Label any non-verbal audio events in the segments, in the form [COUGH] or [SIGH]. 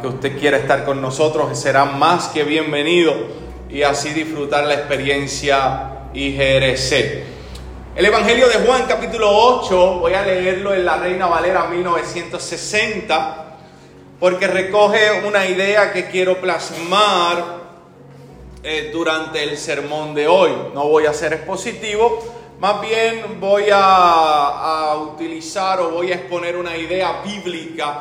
que usted quiera estar con nosotros, será más que bienvenido y así disfrutar la experiencia IGRC. El Evangelio de Juan capítulo 8, voy a leerlo en la Reina Valera 1960, porque recoge una idea que quiero plasmar eh, durante el sermón de hoy. No voy a ser expositivo, más bien voy a, a utilizar o voy a exponer una idea bíblica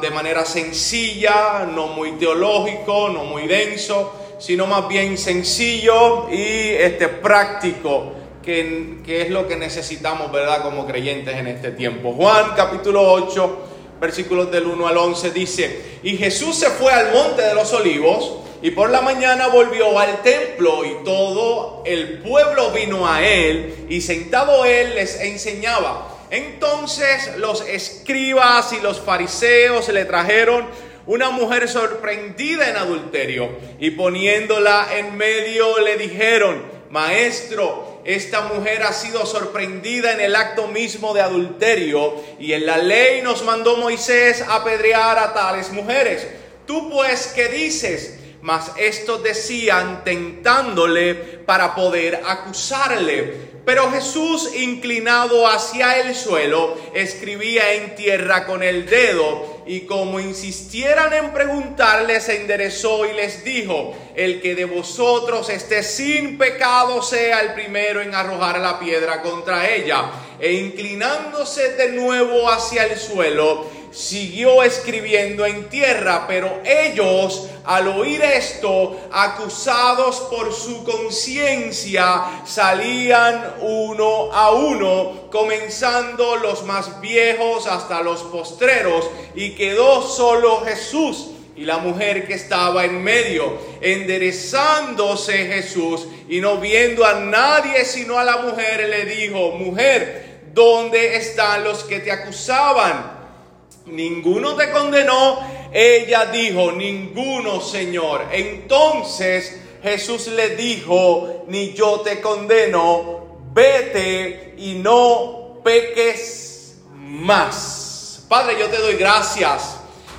de manera sencilla, no muy teológico, no muy denso, sino más bien sencillo y este, práctico, que, que es lo que necesitamos, ¿verdad?, como creyentes en este tiempo. Juan capítulo 8, versículos del 1 al 11 dice, y Jesús se fue al monte de los olivos, y por la mañana volvió al templo y todo el pueblo vino a él y sentado él les enseñaba. Entonces los escribas y los fariseos le trajeron una mujer sorprendida en adulterio y poniéndola en medio le dijeron, Maestro, esta mujer ha sido sorprendida en el acto mismo de adulterio y en la ley nos mandó Moisés apedrear a tales mujeres. Tú pues, ¿qué dices? Mas estos decían tentándole para poder acusarle. Pero Jesús, inclinado hacia el suelo, escribía en tierra con el dedo, y como insistieran en preguntarle, se enderezó y les dijo, el que de vosotros esté sin pecado sea el primero en arrojar la piedra contra ella. E inclinándose de nuevo hacia el suelo, siguió escribiendo en tierra, pero ellos al oír esto, acusados por su conciencia, salían uno a uno, comenzando los más viejos hasta los postreros, y quedó solo Jesús y la mujer que estaba en medio, enderezándose Jesús y no viendo a nadie sino a la mujer, le dijo, mujer, ¿dónde están los que te acusaban? Ninguno te condenó. Ella dijo, ninguno, Señor. Entonces Jesús le dijo, ni yo te condeno, vete y no peques más. Padre, yo te doy gracias.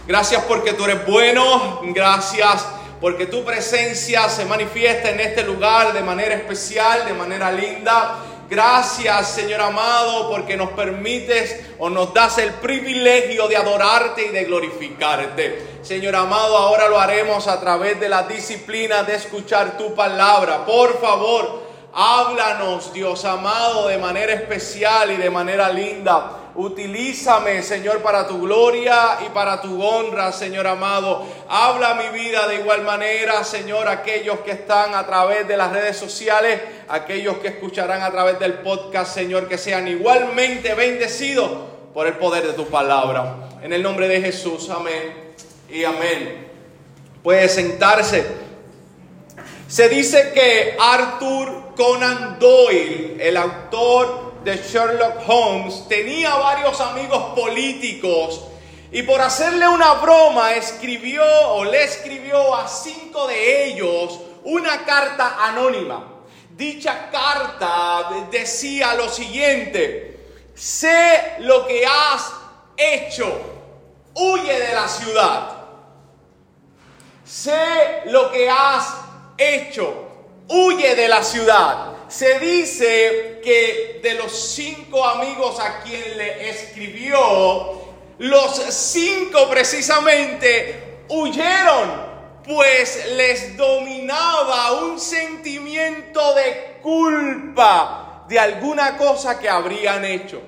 Gracias porque tú eres bueno. Gracias porque tu presencia se manifiesta en este lugar de manera especial, de manera linda. Gracias, Señor amado, porque nos permites o nos das el privilegio de adorarte y de glorificarte. Señor amado, ahora lo haremos a través de la disciplina de escuchar tu palabra. Por favor, háblanos, Dios amado, de manera especial y de manera linda. Utilízame, Señor, para tu gloria y para tu honra, Señor amado. Habla mi vida de igual manera, Señor, aquellos que están a través de las redes sociales, aquellos que escucharán a través del podcast, Señor, que sean igualmente bendecidos por el poder de tu palabra. En el nombre de Jesús, amén y amén. Puede sentarse. Se dice que Arthur Conan Doyle, el autor de Sherlock Holmes tenía varios amigos políticos y por hacerle una broma escribió o le escribió a cinco de ellos una carta anónima. Dicha carta decía lo siguiente, sé lo que has hecho, huye de la ciudad. Sé lo que has hecho, huye de la ciudad se dice que de los cinco amigos a quien le escribió, los cinco precisamente huyeron, pues les dominaba un sentimiento de culpa de alguna cosa que habrían hecho.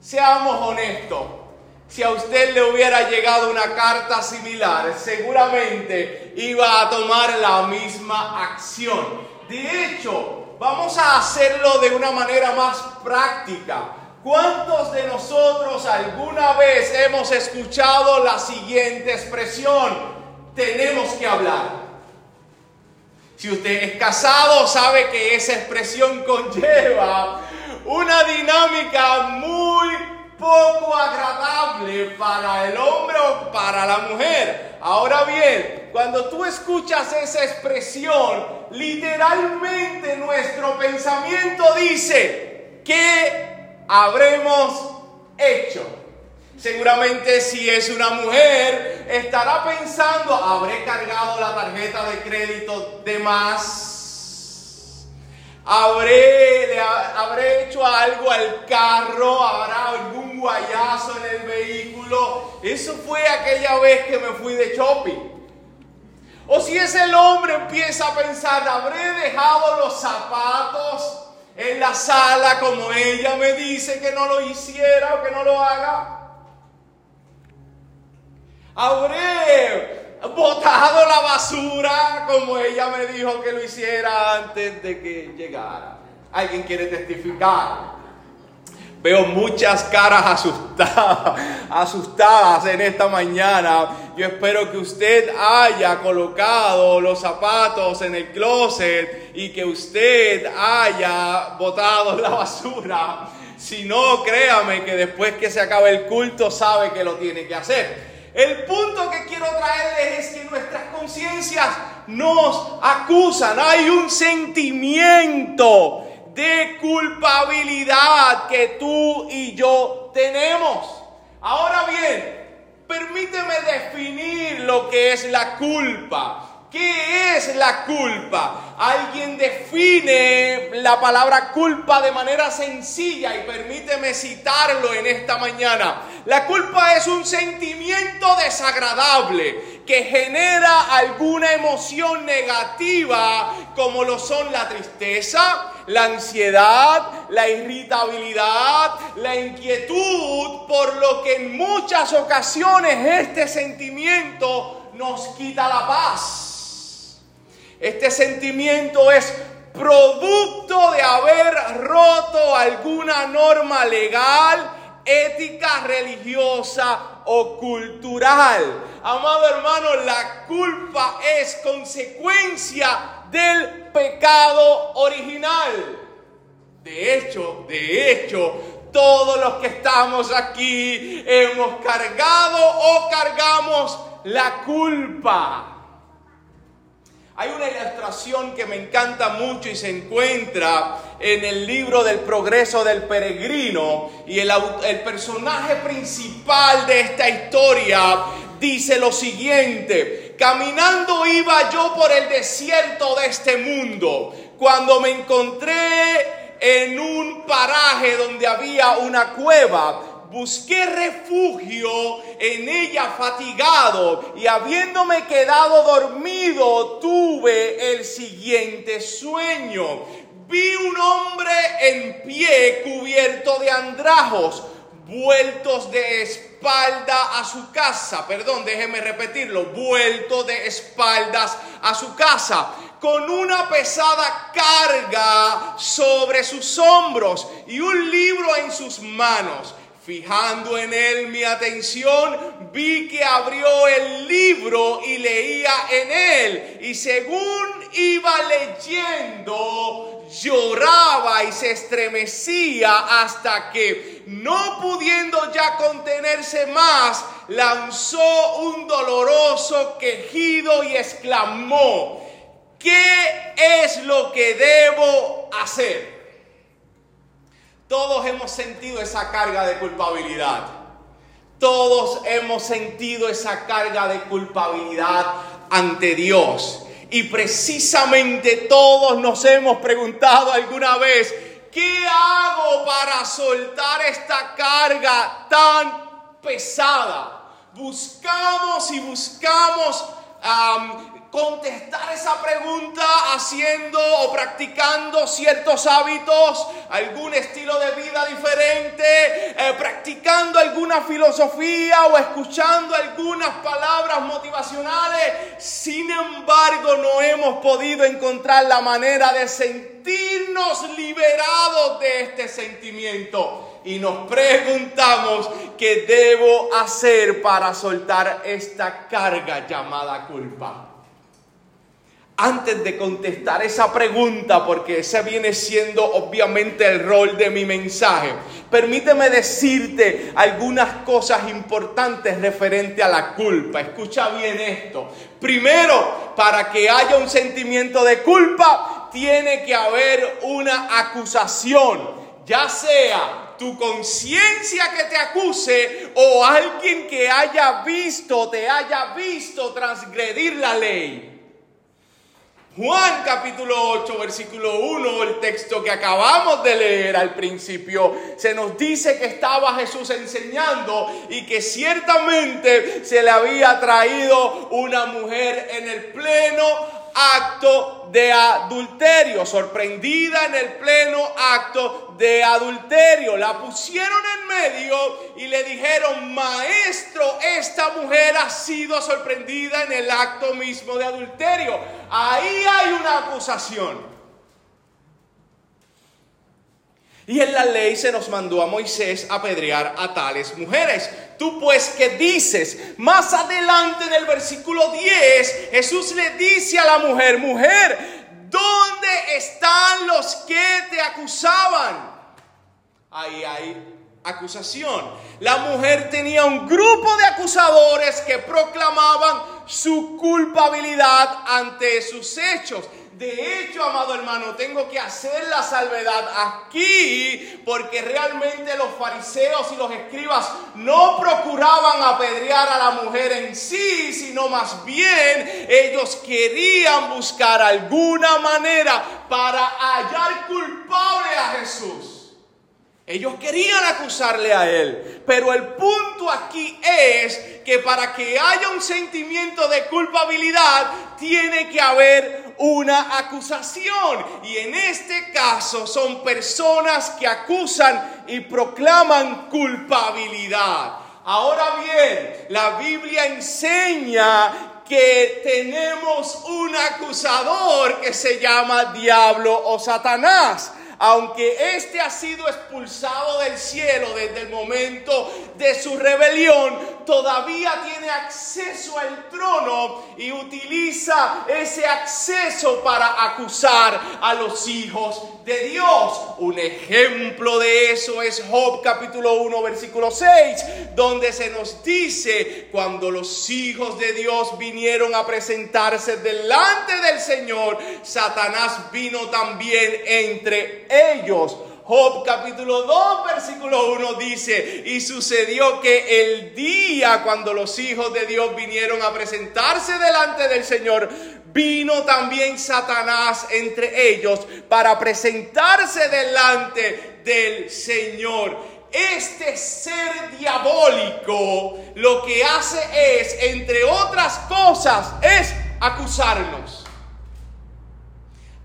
Seamos honestos, si a usted le hubiera llegado una carta similar, seguramente iba a tomar la misma acción. De hecho, vamos a hacerlo de una manera más práctica. ¿Cuántos de nosotros alguna vez hemos escuchado la siguiente expresión? Tenemos que hablar. Si usted es casado, sabe que esa expresión conlleva una dinámica muy poco agradable para el hombre o para la mujer. Ahora bien, cuando tú escuchas esa expresión, literalmente nuestro pensamiento dice, ¿qué habremos hecho? Seguramente si es una mujer, estará pensando, ¿habré cargado la tarjeta de crédito de más? ¿Habré, ¿Habré hecho algo al carro? ¿Habrá algún guayazo en el vehículo? Eso fue aquella vez que me fui de shopping. O si es el hombre empieza a pensar, ¿habré dejado los zapatos en la sala como ella me dice que no lo hiciera o que no lo haga? ¿Habré botado la basura como ella me dijo que lo hiciera antes de que llegara? ¿Alguien quiere testificar? Veo muchas caras asustadas, en esta mañana. Yo espero que usted haya colocado los zapatos en el closet y que usted haya botado la basura. Si no, créame que después que se acabe el culto sabe que lo tiene que hacer. El punto que quiero traerles es que nuestras conciencias nos acusan. Hay un sentimiento de culpabilidad que tú y yo tenemos. Ahora bien, permíteme definir lo que es la culpa. ¿Qué es la culpa? Alguien define la palabra culpa de manera sencilla y permíteme citarlo en esta mañana. La culpa es un sentimiento desagradable que genera alguna emoción negativa como lo son la tristeza, la ansiedad, la irritabilidad, la inquietud, por lo que en muchas ocasiones este sentimiento nos quita la paz. Este sentimiento es producto de haber roto alguna norma legal, ética, religiosa o cultural. Amado hermano, la culpa es consecuencia del pecado original. De hecho, de hecho, todos los que estamos aquí hemos cargado o cargamos la culpa. Hay una ilustración que me encanta mucho y se encuentra en el libro del progreso del peregrino y el, el, personaje principal de esta historia dice lo siguiente, caminando iba yo por el desierto de este mundo cuando me encontré en un paraje donde había una cueva busqué refugio en ella fatigado y habiéndome quedado dormido tuve el siguiente sueño. Vi un hombre en pie cubierto de andrajos, vueltos de espalda a su casa, perdón, déjeme repetirlo, vuelto de espaldas a su casa, con una pesada carga sobre sus hombros y un libro en sus manos. Fijando en él mi atención, vi que abrió el libro y leía en él. Y según iba leyendo, lloraba y se estremecía hasta que, no pudiendo ya contenerse más, lanzó un doloroso quejido y exclamó, ¿qué es lo que debo hacer? Todos hemos sentido esa carga de culpabilidad. Todos hemos sentido esa carga de culpabilidad ante Dios. Y precisamente todos nos hemos preguntado alguna vez, ¿qué hago para soltar esta carga tan pesada? Buscamos y buscamos contestar esa pregunta haciendo o practicando ciertos hábitos, algún estilo de vida diferente, eh, practicando alguna filosofía o escuchando algunas palabras motivacionales. Sin embargo, no hemos podido encontrar la manera de sentirnos liberados de este sentimiento. Y nos preguntamos qué debo hacer para soltar esta carga llamada culpa antes de contestar esa pregunta, porque ese viene siendo obviamente el rol de mi mensaje, permíteme decirte algunas cosas importantes referente a la culpa. Escucha bien esto. Primero, para que haya un sentimiento de culpa, tiene que haber una acusación, ya sea tu conciencia que te acuse o alguien que haya visto, te haya visto transgredir la ley. Juan capítulo 8, versículo 1, el texto que acabamos de leer al principio, se nos dice que estaba Jesús enseñando y que ciertamente se le había traído una mujer en el pleno acto de adulterio, sorprendida en el pleno acto de adulterio. La pusieron en y le dijeron, maestro, esta mujer ha sido sorprendida en el acto mismo de adulterio. Ahí hay una acusación. Y en la ley se nos mandó a Moisés apedrear a tales mujeres. Tú pues que dices, más adelante en el versículo 10, Jesús le dice a la mujer, mujer, ¿dónde están los que te acusaban? Ahí hay acusación. La mujer tenía un grupo de acusadores que proclamaban su culpabilidad ante sus hechos. De hecho, amado hermano, tengo que hacer la salvedad aquí porque realmente los fariseos y los escribas no procuraban apedrear a la mujer en sí, sino más bien ellos querían buscar alguna manera para hallar culpable a Jesús. Ellos querían acusarle a él, pero el punto aquí es que para que haya un sentimiento de culpabilidad tiene que haber una acusación. Y en este caso son personas que acusan y proclaman culpabilidad. Ahora bien, la Biblia enseña que tenemos un acusador que se llama diablo o Satanás aunque éste ha sido expulsado del cielo desde el momento de su rebelión, todavía tiene acceso al trono y utiliza ese acceso para acusar a los hijos de Dios. Un ejemplo de eso es Job capítulo 1 versículo 6, donde se nos dice, cuando los hijos de Dios vinieron a presentarse delante del Señor, Satanás vino también entre ellos. Job capítulo 2 versículo 1 dice, y sucedió que el día cuando los hijos de Dios vinieron a presentarse delante del Señor, vino también Satanás entre ellos para presentarse delante del Señor. Este ser diabólico lo que hace es, entre otras cosas, es acusarnos.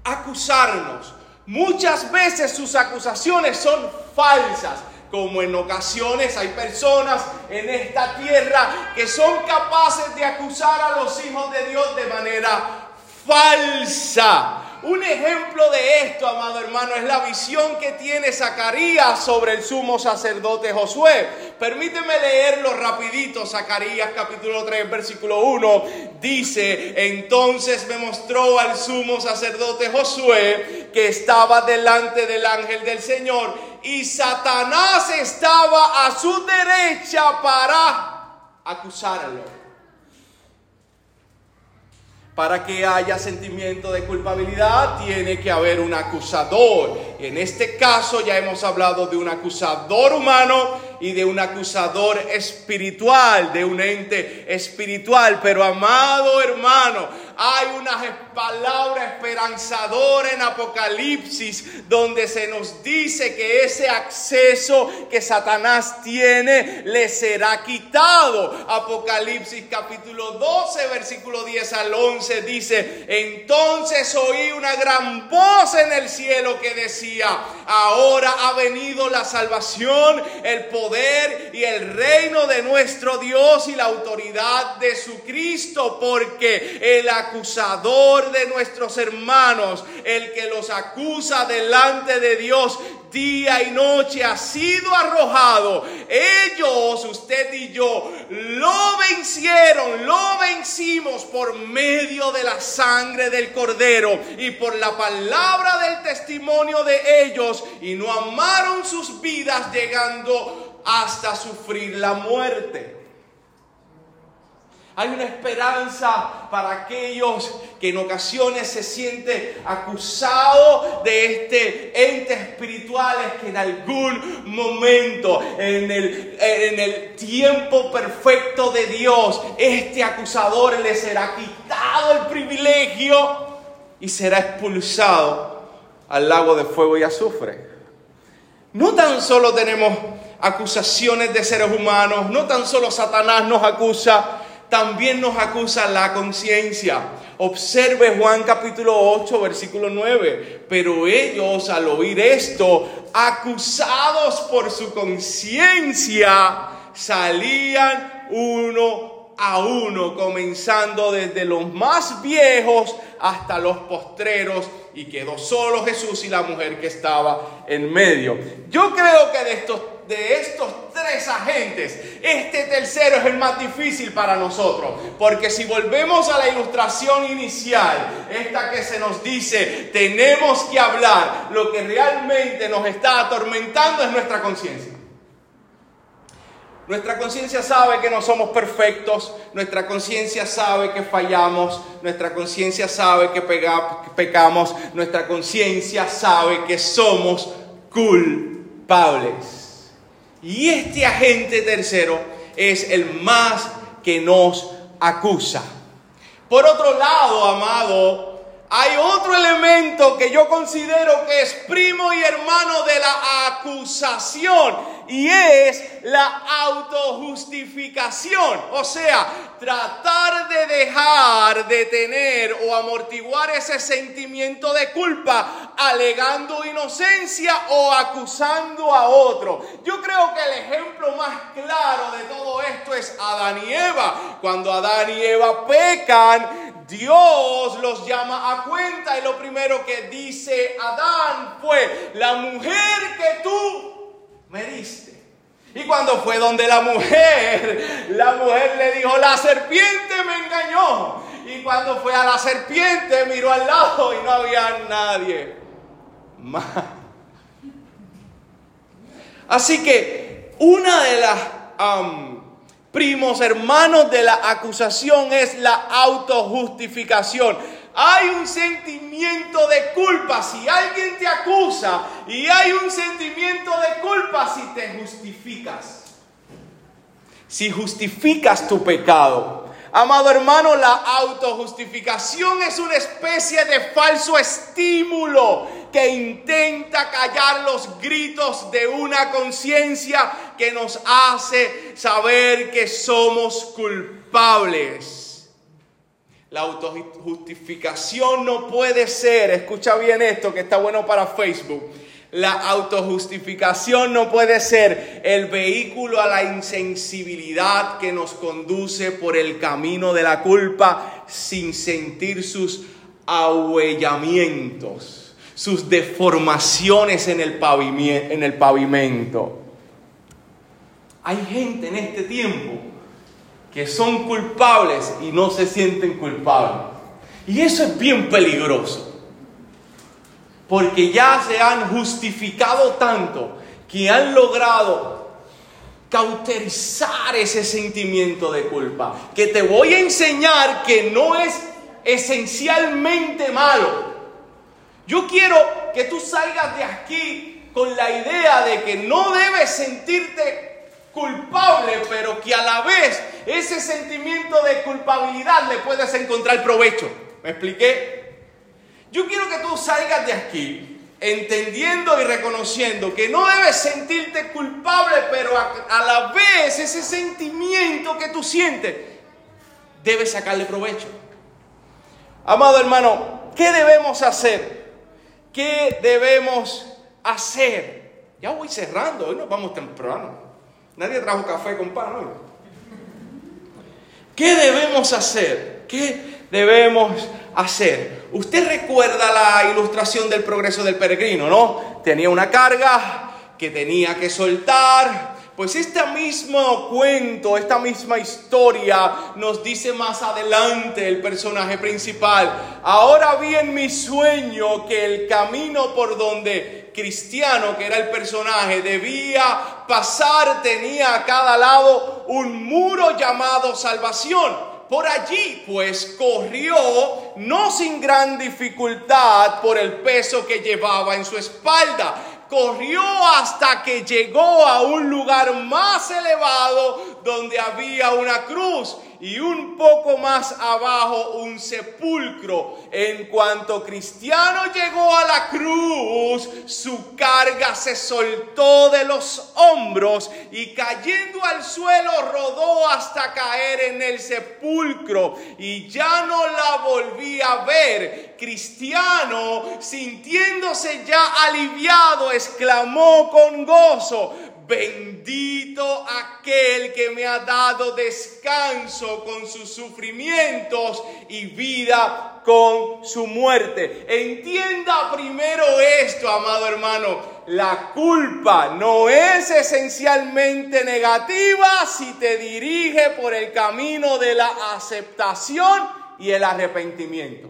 Acusarnos. Muchas veces sus acusaciones son falsas, como en ocasiones hay personas en esta tierra que son capaces de acusar a los hijos de Dios de manera falsa. Un ejemplo de esto, amado hermano, es la visión que tiene Zacarías sobre el sumo sacerdote Josué. Permíteme leerlo rapidito. Zacarías capítulo 3, versículo 1 dice, entonces me mostró al sumo sacerdote Josué que estaba delante del ángel del Señor y Satanás estaba a su derecha para acusarlo para que haya sentimiento de culpabilidad tiene que haber un acusador. En este caso ya hemos hablado de un acusador humano y de un acusador espiritual, de un ente espiritual. Pero amado hermano, hay una palabra esperanzadora en Apocalipsis donde se nos dice que ese acceso que Satanás tiene le será quitado. Apocalipsis capítulo 12, versículo 10 al 11 dice, entonces oí una gran voz en el cielo que decía, ahora ha venido la salvación, el poder y el reino de nuestro Dios y la autoridad de su Cristo, porque el acusador de nuestros hermanos, el que los acusa delante de Dios día y noche ha sido arrojado. Ellos, usted y yo, lo vencieron, lo vencimos por medio de la sangre del cordero y por la palabra del testimonio de ellos y no amaron sus vidas llegando hasta sufrir la muerte. Hay una esperanza para aquellos que en ocasiones se sienten acusados de este ente espirituales que en algún momento, en el, en el tiempo perfecto de Dios, este acusador le será quitado el privilegio y será expulsado al lago de fuego y azufre. No tan solo tenemos acusaciones de seres humanos, no tan solo Satanás nos acusa, también nos acusa la conciencia. Observe Juan capítulo 8, versículo 9. Pero ellos al oír esto, acusados por su conciencia, salían uno a uno, comenzando desde los más viejos hasta los postreros, y quedó solo Jesús y la mujer que estaba en medio. Yo creo que de estos de estos tres agentes, este tercero es el más difícil para nosotros. Porque si volvemos a la ilustración inicial, esta que se nos dice, tenemos que hablar, lo que realmente nos está atormentando es nuestra conciencia. Nuestra conciencia sabe que no somos perfectos, nuestra conciencia sabe que fallamos, nuestra conciencia sabe que pecamos, nuestra conciencia sabe que somos culpables. Y este agente tercero es el más que nos acusa. Por otro lado, amado, hay otro elemento que yo considero que es primo y hermano de la acusación y es la autojustificación. O sea, tratar de dejar de tener o amortiguar ese sentimiento de culpa alegando inocencia o acusando a otro. Yo creo que el ejemplo más claro de todo esto es Adán y Eva. Cuando Adán y Eva pecan, Dios los llama a cuenta y lo primero que dice Adán fue, la mujer que tú me diste. Y cuando fue donde la mujer, la mujer le dijo, la serpiente me engañó. Y cuando fue a la serpiente, miró al lado y no había nadie más. Así que una de las primos hermanos de la acusación es la autojustificación. Hay un sentimiento de culpa si alguien te acusa y hay un sentimiento de culpa si te justificas. Si justificas tu pecado. Amado hermano, la autojustificación es una especie de falso estímulo que intenta callar los gritos de una conciencia que nos hace saber que somos culpables. La autojustificación no puede ser, escucha bien esto que está bueno para Facebook. La autojustificación no puede ser el vehículo a la insensibilidad que nos conduce por el camino de la culpa sin sentir sus ahuellamientos, sus deformaciones en el, en el pavimento. Hay gente en este tiempo que son culpables y no se sienten culpables. Y eso es bien peligroso. Porque ya se han justificado tanto que han logrado cauterizar ese sentimiento de culpa. Que te voy a enseñar que no es esencialmente malo. Yo quiero que tú salgas de aquí con la idea de que no debes sentirte culpable, pero que a la vez ese sentimiento de culpabilidad le puedes encontrar provecho. ¿Me expliqué? Yo quiero que tú salgas de aquí entendiendo y reconociendo que no debes sentirte culpable, pero a, la vez ese sentimiento que tú sientes, debes sacarle provecho. Amado hermano, ¿qué debemos hacer? ¿Qué debemos hacer? Ya voy cerrando, hoy nos vamos temprano. Nadie trajo café con pan hoy. ¿Qué debemos hacer? ¿Qué debemos hacer? Usted recuerda la ilustración del progreso del peregrino, ¿no? Tenía una carga que tenía que soltar, pues este mismo cuento, esta misma historia nos dice más adelante el personaje principal. Ahora vi en mi sueño que el camino por donde Cristiano, que era el personaje, debía pasar tenía a cada lado un muro llamado salvación Por allí pues corrió, no sin gran dificultad, por el peso que llevaba en su espalda. Corrió hasta que llegó a un lugar más elevado donde había una cruz y un poco más abajo un sepulcro. En cuanto Cristiano llegó a la cruz, su carga se soltó de los hombros y cayendo al suelo rodó hasta caer en el sepulcro y ya no la volví a ver. Cristiano, sintiéndose ya aliviado, exclamó con gozo, Bendito aquel que me ha dado descanso con sus sufrimientos y vida con su muerte. Entienda primero esto, amado hermano. La culpa no es esencialmente negativa si te dirige por el camino de la aceptación y el arrepentimiento.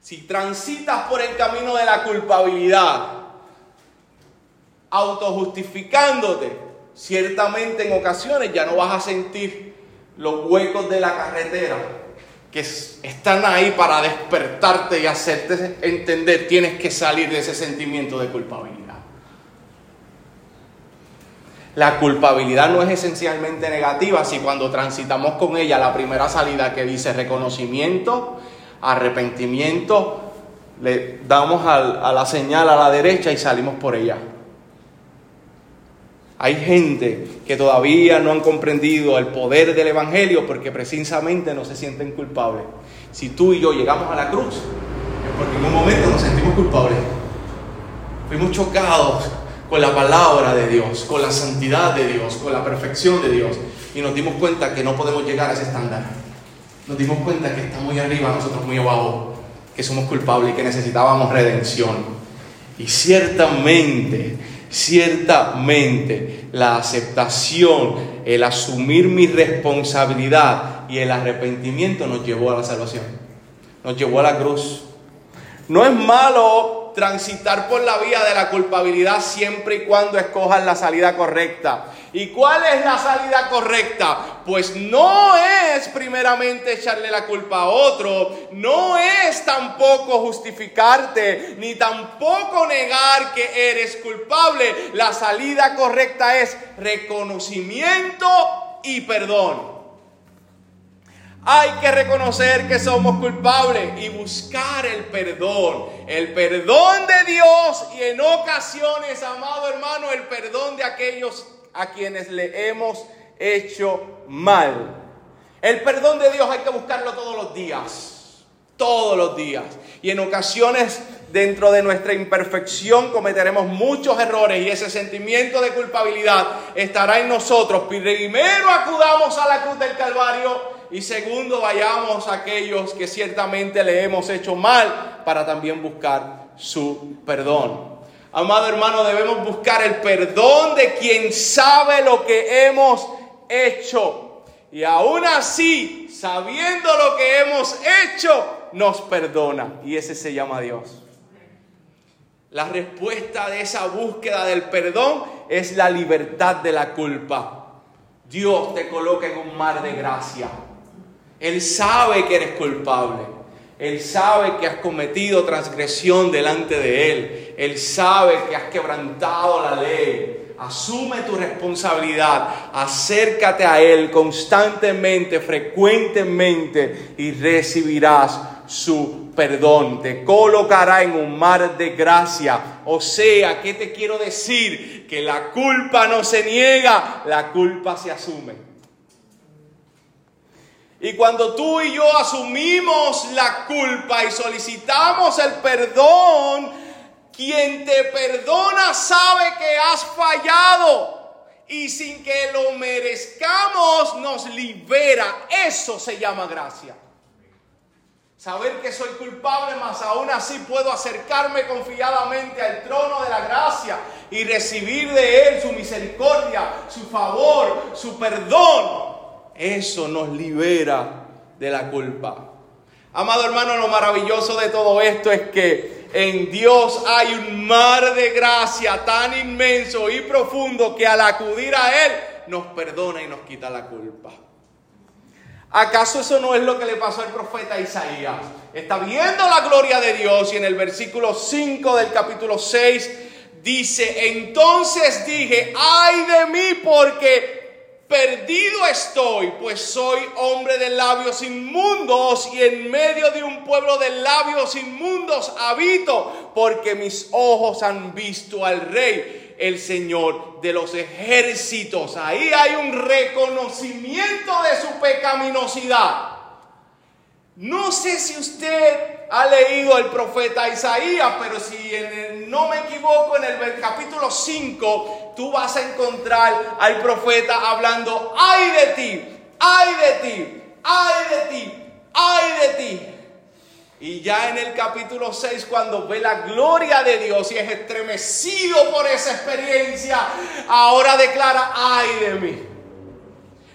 Si transitas por el camino de la culpabilidad, autojustificándote, ciertamente en ocasiones ya no vas a sentir los huecos de la carretera que están ahí para despertarte y hacerte entender, tienes que salir de ese sentimiento de culpabilidad. La culpabilidad no es esencialmente negativa si cuando transitamos con ella la primera salida que dice reconocimiento, arrepentimiento, le damos a la señal a la derecha y salimos por ella. Hay gente que todavía no han comprendido el poder del Evangelio porque precisamente no se sienten culpables. Si tú y yo llegamos a la cruz, es porque en un momento nos sentimos culpables. Fuimos chocados con la palabra de Dios, con la santidad de Dios, con la perfección de Dios. Y nos dimos cuenta que no podemos llegar a ese estándar. Nos dimos cuenta que está muy arriba, nosotros muy abajo, que somos culpables y que necesitábamos redención. Y ciertamente Ciertamente la aceptación, el asumir mi responsabilidad y el arrepentimiento nos llevó a la salvación, nos llevó a la cruz. No es malo transitar por la vía de la culpabilidad siempre y cuando escojas la salida correcta. ¿Y cuál es la salida correcta? Pues no es primeramente echarle la culpa a otro, no es tampoco justificarte, ni tampoco negar que eres culpable. La salida correcta es reconocimiento y perdón. Hay que reconocer que somos culpables y buscar el perdón. El perdón de Dios y en ocasiones, amado hermano, el perdón de aquellos a quienes le hemos hecho mal. El perdón de Dios hay que buscarlo todos los días, todos los días. Y en ocasiones, dentro de nuestra imperfección, cometeremos muchos errores y ese sentimiento de culpabilidad estará en nosotros. Primero acudamos a la cruz del Calvario y segundo vayamos a aquellos que ciertamente le hemos hecho mal para también buscar su perdón. Amado hermano, debemos buscar el perdón de quien sabe lo que hemos hecho. Y aún así, sabiendo lo que hemos hecho, nos perdona. Y ese se llama Dios. La respuesta de esa búsqueda del perdón es la libertad de la culpa. Dios te coloca en un mar de gracia. Él sabe que eres culpable. Él sabe que has cometido transgresión delante de Él. Él sabe que has quebrantado la ley. Asume tu responsabilidad. Acércate a Él constantemente, frecuentemente y recibirás su perdón. Te colocará en un mar de gracia. O sea, ¿qué te quiero decir? Que la culpa no se niega, la culpa se asume. Y cuando tú y yo asumimos la culpa y solicitamos el perdón, quien te perdona sabe que has fallado y sin que lo merezcamos nos libera. Eso se llama gracia. Saber que soy culpable, mas aún así puedo acercarme confiadamente al trono de la gracia y recibir de Él su misericordia, su favor, su perdón. Eso nos libera de la culpa. Amado hermano, lo maravilloso de todo esto es que en Dios hay un mar de gracia tan inmenso y profundo que al acudir a Él nos perdona y nos quita la culpa. ¿Acaso eso no es lo que le pasó al profeta Isaías? Está viendo la gloria de Dios y en el versículo 5 del capítulo 6 dice, entonces dije, ay de mí porque perdido estoy, pues soy hombre de labios inmundos y en medio de un pueblo de labios inmundos habito, porque mis ojos han visto al rey el Señor de los ejércitos. Ahí hay un reconocimiento de su pecaminosidad. No sé si usted ha leído el profeta Isaías, pero si no me equivoco, en el capítulo 5 tú vas a encontrar al profeta hablando, ay de ti, ay de ti, ay de ti, ay de ti. Y ya en el capítulo 6, cuando ve la gloria de Dios y es estremecido por esa experiencia, ahora declara, ay de mí.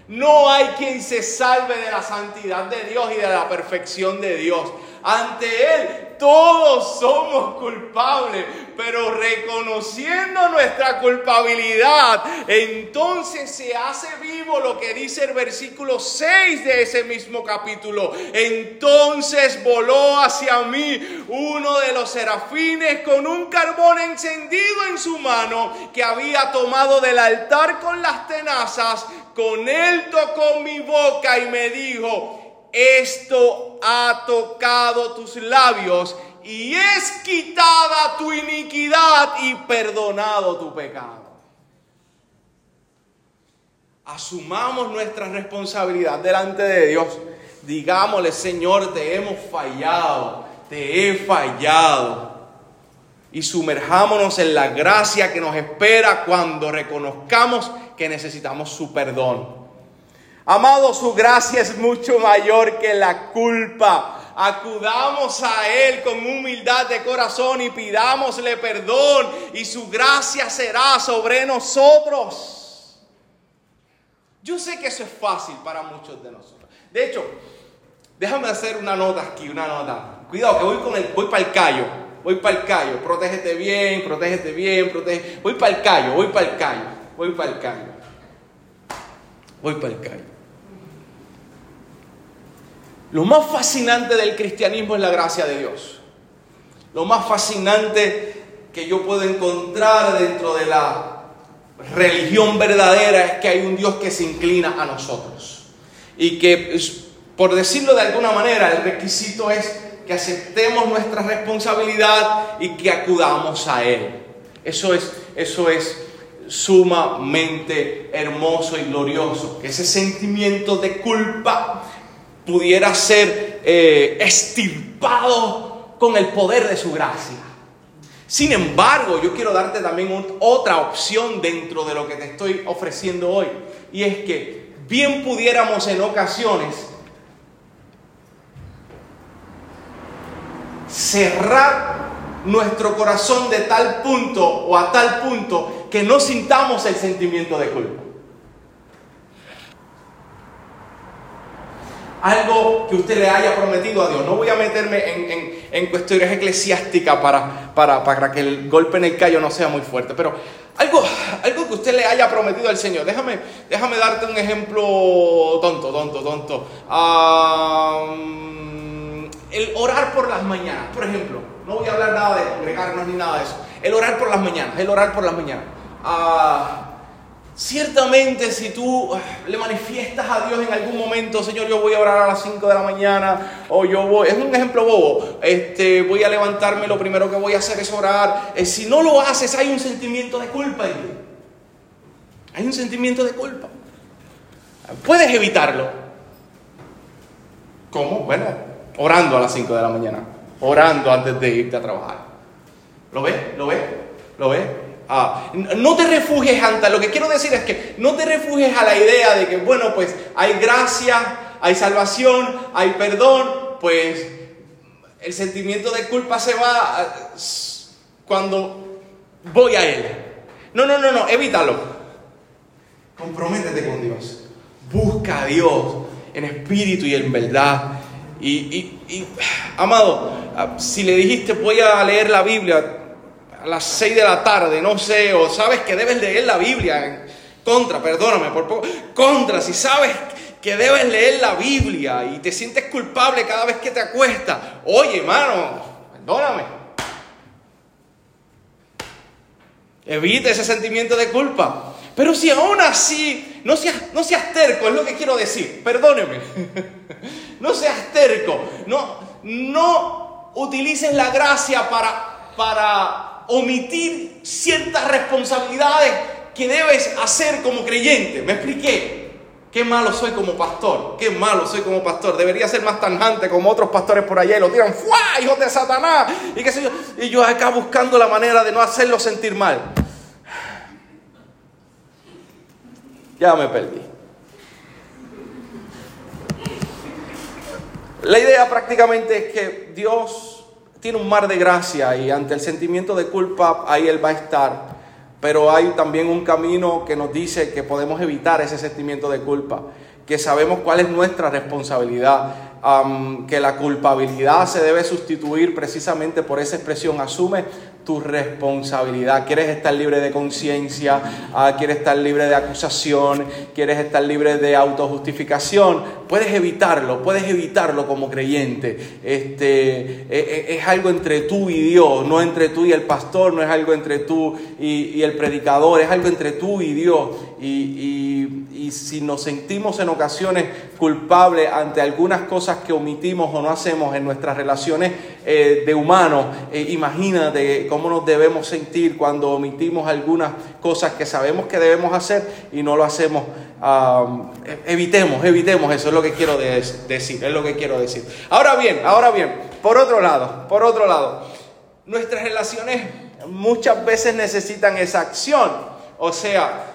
No hay quien se salve de la santidad de Dios y de la perfección de Dios. Ante Él todos somos culpables, pero reconociendo nuestra culpabilidad, entonces se hace vivo lo que dice el versículo 6 de ese mismo capítulo. Entonces voló hacia mí uno de los serafines con un carbón encendido en su mano que había tomado del altar con las tenazas. Con él tocó mi boca y me dijo, esto ha tocado tus labios y es quitada tu iniquidad y perdonado tu pecado. Asumamos nuestra responsabilidad delante de Dios. Digámosle, Señor, te hemos fallado, te he fallado. Y sumerjámonos en la gracia que nos espera cuando reconozcamos que necesitamos su perdón. Amado, su gracia es mucho mayor que la culpa. Acudamos a Él con humildad de corazón y pidámosle perdón y su gracia será sobre nosotros. Yo sé que eso es fácil para muchos de nosotros. De hecho, déjame hacer una nota aquí, una nota. Cuidado que voy con el, voy para el callo, voy para el callo. Protégete bien, protégete bien, protege. Voy para el callo, voy para el callo, voy para el callo. Voy para el callo. Lo más fascinante del cristianismo es la gracia de Dios. Lo más fascinante que yo puedo encontrar dentro de la religión verdadera es que hay un Dios que se inclina a nosotros. Y que, por decirlo de alguna manera, el requisito es que aceptemos nuestra responsabilidad y que acudamos a Él. Eso es, eso es sumamente hermoso y glorioso. Que ese sentimiento de culpa pudiera ser eh, estirpado con el poder de su gracia. Sin embargo, yo quiero darte también otra opción dentro de lo que te estoy ofreciendo hoy. Y es que bien pudiéramos en ocasiones cerrar nuestro corazón de tal punto o a tal punto que no sintamos el sentimiento de culpa. algo que usted le haya prometido a Dios. No voy a meterme en, cuestiones eclesiásticas para, para, que el golpe en el callo no sea muy fuerte, pero algo, algo que usted le haya prometido al Señor. Déjame, déjame darte un ejemplo tonto, tonto, tonto. el orar por las mañanas, por ejemplo. No voy a hablar nada de congregarnos ni nada de eso. El orar por las mañanas, el orar por las mañanas. Ah, Ciertamente si tú ah, le manifiestas a Dios en algún momento, Señor, yo voy a orar a las 5 de la mañana, o yo voy, es un ejemplo bobo, este, voy a levantarme, lo primero que voy a hacer es orar. Eh, si no lo haces, hay un sentimiento de culpa en ti. Hay un sentimiento de culpa. Puedes evitarlo. ¿Cómo? Bueno, orando a las 5 de la mañana, orando antes de irte a trabajar. ¿Lo ves? ¿Lo ves? ¿Lo ves? Ah, no te refugies ante, lo que quiero decir es que no te refugies a la idea de que, bueno, pues hay gracia, hay salvación, hay perdón, pues el sentimiento de culpa se va ah, cuando voy a Él. No, no, no, no, evítalo. Comprométete con Dios. Busca a Dios en espíritu y en verdad. Y, y amado, ah, si le dijiste voy a leer la Biblia, a las 6 de la tarde, no sé, o sabes que debes leer la Biblia, contra, perdóname por contra, si sabes que debes leer la Biblia y te sientes culpable cada vez que te acuestas. Oye, hermano, perdóname. Evite ese sentimiento de culpa. Pero si aún así, no seas, no terco, es lo que quiero decir, perdóneme. [LAUGHS] no seas terco, no, no utilices la gracia para, para omitir ciertas responsabilidades que debes hacer como creyente. ¿Me expliqué? Qué malo soy como pastor, qué malo soy como pastor. Debería ser más tanjante como otros pastores por allá y lo tiran, ¡fuá! ¡Hijos de Satanás! Y qué sé yo. Y yo acá buscando la manera de no hacerlo sentir mal. Ya me perdí. La idea prácticamente es que Dios tiene un mar de gracia y ante el sentimiento de culpa ahí Él va a estar. Pero hay también un camino que nos dice que podemos evitar ese sentimiento de culpa, que sabemos cuál es nuestra responsabilidad, que la culpabilidad se debe sustituir precisamente por esa expresión, asume tu responsabilidad. Quieres estar libre de conciencia, ah, quieres estar libre de acusación, quieres estar libre de autojustificación. Puedes evitarlo, puedes evitarlo como creyente. Este, e, e, es, algo entre tú y Dios, no entre tú y el pastor, no es algo entre tú y, el predicador, es algo entre tú y Dios. Y, y si nos sentimos en ocasiones culpables ante algunas cosas que omitimos o no hacemos en nuestras relaciones eh, de humanos, eh, imagínate cómo nos debemos sentir cuando omitimos algunas cosas que sabemos que debemos hacer y no lo hacemos. Evitemos, evitemos eso, es lo que quiero decir, es lo que quiero decir. Ahora bien, ahora bien, por otro lado, por otro lado, nuestras relaciones muchas veces necesitan esa acción, o sea,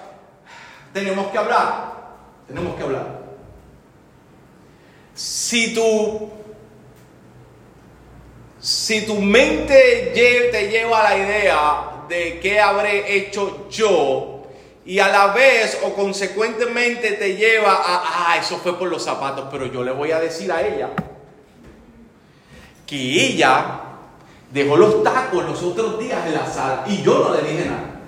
tenemos que hablar, tenemos que hablar. Si tu, si tu mente te lleva a la idea de qué habré hecho yo, y a la vez o consecuentemente te lleva a, ah, eso fue por los zapatos, pero yo le voy a decir a ella que ella dejó los tacos los otros días en la sala y yo no le dije nada.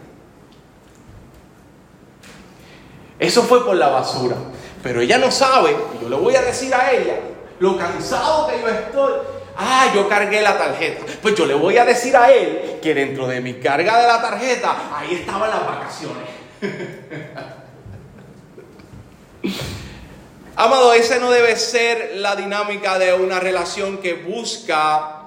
Eso fue por la basura. Pero ella no sabe, yo le voy a decir a ella, lo cansado que yo estoy. Ah, yo cargué la tarjeta. Pues yo le voy a decir a él que dentro de mi carga de la tarjeta, ahí estaban las vacaciones. [LAUGHS] Amado, esa no debe ser la dinámica de una relación que busca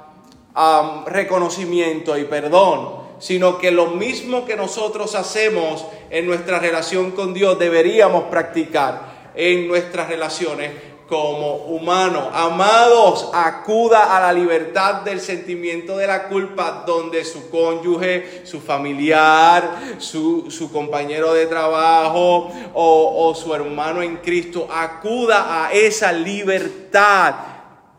reconocimiento y perdón sino que lo mismo que nosotros hacemos en nuestra relación con Dios deberíamos practicar en nuestras relaciones como humanos. Amados, acuda a la libertad del sentimiento de la culpa donde su cónyuge, su familiar, su, compañero de trabajo o, o su hermano en Cristo, acuda a esa libertad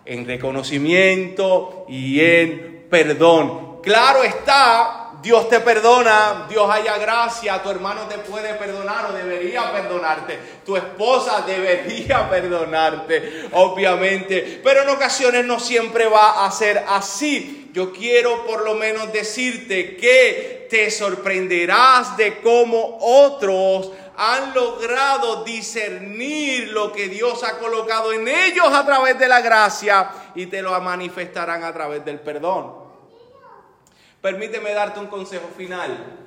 en reconocimiento y en perdón. Claro está Dios te perdona, Dios haya gracia, tu hermano te puede perdonar o debería perdonarte, tu esposa debería [LAUGHS] perdonarte, obviamente, pero en ocasiones no siempre va a ser así. Yo quiero por lo menos decirte que te sorprenderás de cómo otros han logrado discernir lo que Dios ha colocado en ellos a través de la gracia y te lo manifestarán a través del perdón. Permíteme darte un consejo final.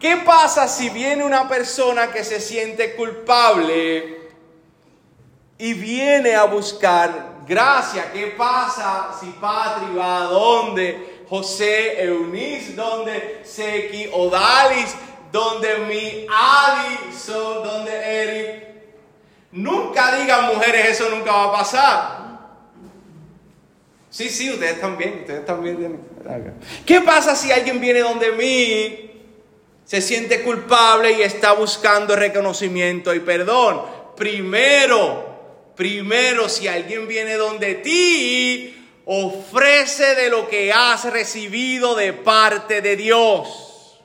¿Qué pasa si viene una persona que se siente culpable y viene a buscar gracia? ¿Qué pasa si Patri va a donde José, Eunice, donde Seki, Odalis, donde mi Adi, son donde Eric? Nunca digan mujeres, eso nunca va a pasar. Sí, sí, ustedes también, ustedes también ¿Qué pasa si alguien viene donde mí, se siente culpable y está buscando reconocimiento y perdón? Primero, primero, si alguien viene donde ti, ofrece de lo que has recibido de parte de Dios.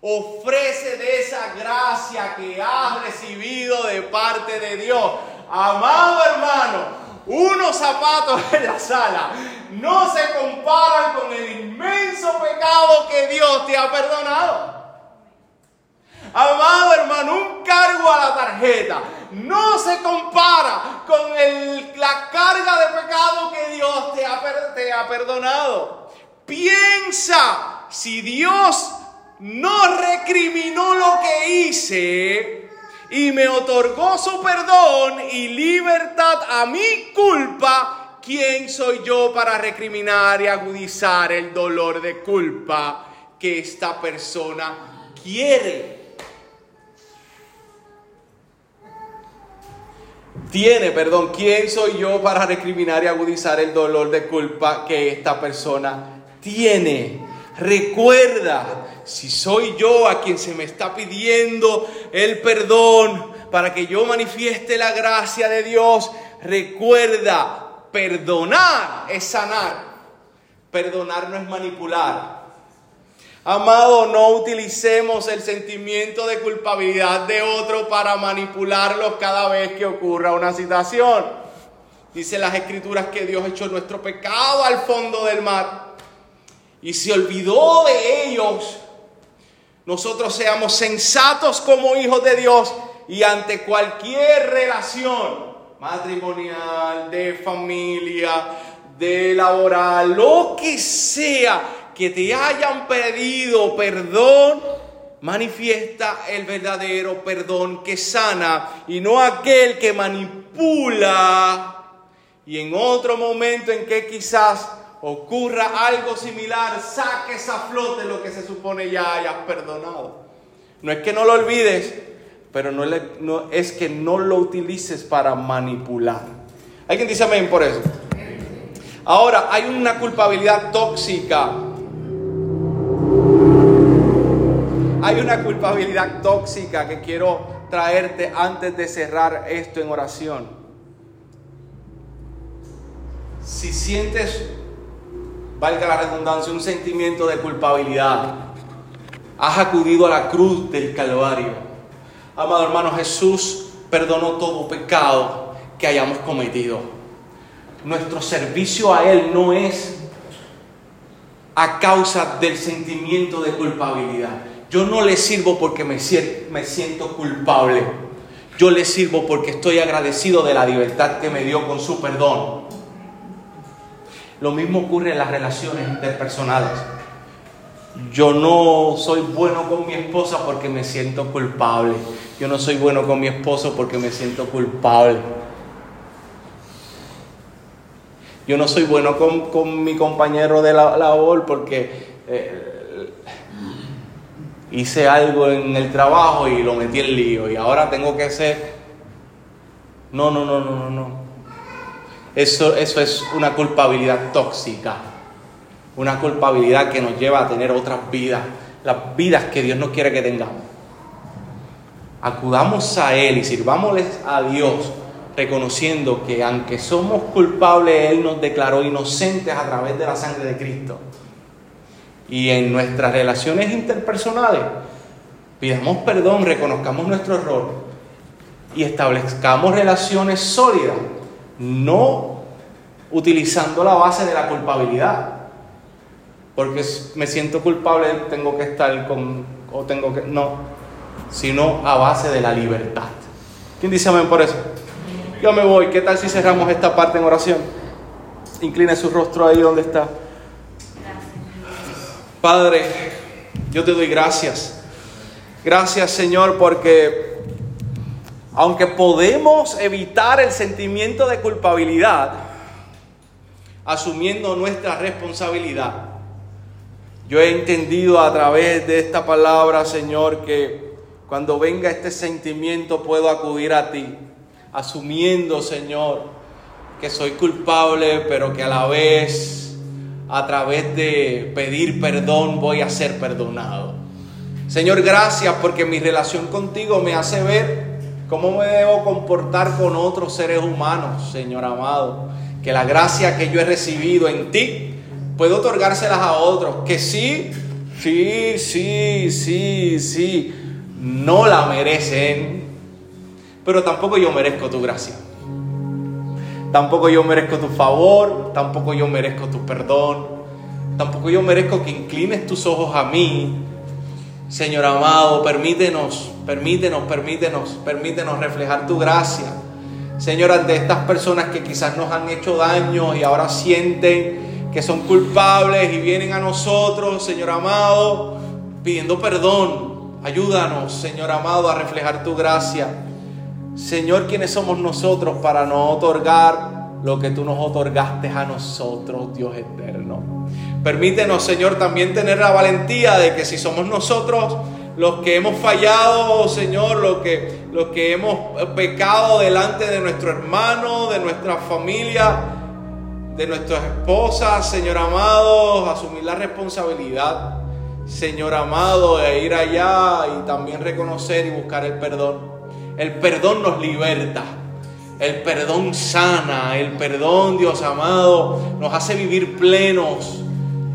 Ofrece de esa gracia que has recibido de parte de Dios. Amado hermano, unos zapatos en la sala no se comparan con el inmenso pecado que Dios te ha perdonado. Amado hermano, un cargo a la tarjeta no se compara con la carga de pecado que Dios te ha, te ha perdonado. Piensa, si Dios no recriminó lo que hice y me otorgó su perdón y libertad a mi culpa, ¿quién soy yo para recriminar y agudizar el dolor de culpa que esta persona quiere? Tiene, perdón, ¿quién soy yo para recriminar y agudizar el dolor de culpa que esta persona tiene? Recuerda, si soy yo a quien se me está pidiendo el perdón para que yo manifieste la gracia de Dios, recuerda, perdonar es sanar. Perdonar no es manipular. Amado, no utilicemos el sentimiento de culpabilidad de otro para manipularlos cada vez que ocurra una situación. Dice las escrituras que Dios echó nuestro pecado al fondo del mar y se olvidó de ellos nosotros seamos sensatos como hijos de Dios y ante cualquier relación matrimonial, de familia, de laboral, lo que sea que te hayan pedido perdón, manifiesta el verdadero perdón que sana y no aquel que manipula. Y en otro momento en que quizás ocurra algo similar, saques a flote lo que se supone ya hayas perdonado. No es que no lo olvides, pero no, es que no lo utilices para manipular. ¿Alguien dice amén por eso? Ahora, hay una culpabilidad tóxica. Hay una culpabilidad tóxica que quiero traerte antes de cerrar esto en oración. Si sientes valga la redundancia, un sentimiento de culpabilidad. Has acudido a la cruz del Calvario. Amado hermano, Jesús perdonó todo pecado que hayamos cometido. Nuestro servicio a Él no es a causa del sentimiento de culpabilidad. Yo no le sirvo porque me, me siento culpable. Yo le sirvo porque estoy agradecido de la libertad que me dio con su perdón. Lo mismo ocurre en las relaciones interpersonales. Yo no soy bueno con mi esposa porque me siento culpable. Yo no soy bueno con mi esposo porque me siento culpable. Yo no soy bueno con, mi compañero de la labor porque eh, hice algo en el trabajo y lo metí en lío y ahora tengo que ser... No, no, no, no, no, no. Eso, eso es una culpabilidad tóxica, una culpabilidad que nos lleva a tener otras vidas, las vidas que Dios no quiere que tengamos. Acudamos a Él y sirvámosles a Dios reconociendo que aunque somos culpables, Él nos declaró inocentes a través de la sangre de Cristo. Y en nuestras relaciones interpersonales, pidamos perdón, reconozcamos nuestro error y establezcamos relaciones sólidas no utilizando la base de la culpabilidad. Porque me siento culpable, tengo que estar con, o tengo que, no, sino a base de la libertad. ¿Quién dice amén por eso? Yo me voy, ¿qué tal si cerramos esta parte en oración? Incline su rostro ahí donde está. Padre, yo te doy gracias. Gracias Señor porque aunque podemos evitar el sentimiento de culpabilidad, asumiendo nuestra responsabilidad, yo he entendido a través de esta palabra, Señor, que cuando venga este sentimiento puedo acudir a ti, asumiendo, Señor, que soy culpable, pero que a la vez, a través de pedir perdón, voy a ser perdonado. Señor, gracias porque mi relación contigo me hace ver ¿Cómo me debo comportar con otros seres humanos, Señor amado? Que la gracia que yo he recibido en ti puedo otorgárselas a otros. Que sí, sí, sí, sí, sí, no la merecen. Pero tampoco yo merezco tu gracia. Tampoco yo merezco tu favor. Tampoco yo merezco tu perdón. Tampoco yo merezco que inclines tus ojos a mí Señor amado, permítenos, permítenos, permítenos, permítenos reflejar tu gracia. Señor, ante estas personas que quizás nos han hecho daño y ahora sienten que son culpables y vienen a nosotros, Señor amado, pidiendo perdón. Ayúdanos, Señor amado, a reflejar tu gracia. Señor, ¿quiénes somos nosotros para no otorgar lo que tú nos otorgaste a nosotros, Dios eterno? Permítenos, Señor, también tener la valentía de que si somos nosotros los que hemos fallado, Señor, los que, los que hemos pecado delante de nuestro hermano, de nuestra familia, de nuestras esposas, Señor amado, asumir la responsabilidad, Señor amado, de ir allá y también reconocer y buscar el perdón. El perdón nos liberta. El perdón sana. El perdón, Dios amado, nos hace vivir plenos.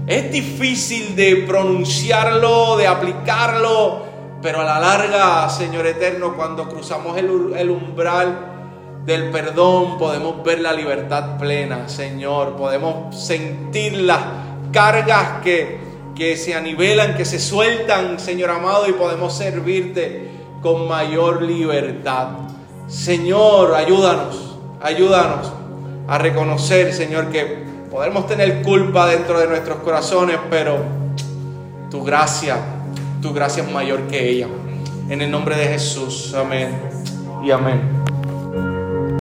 Es difícil de pronunciarlo, de aplicarlo, pero a la larga, Señor Eterno, cuando cruzamos el, umbral del perdón, podemos ver la libertad plena, Señor. Podemos sentir las cargas que, que se anivelan, que se sueltan, Señor amado, y podemos servirte con mayor libertad. Señor, ayúdanos, ayúdanos a reconocer, Señor, que podemos tener culpa dentro de nuestros corazones, pero tu gracia, tu gracia es mayor que ella. En el nombre de Jesús, amén y amén.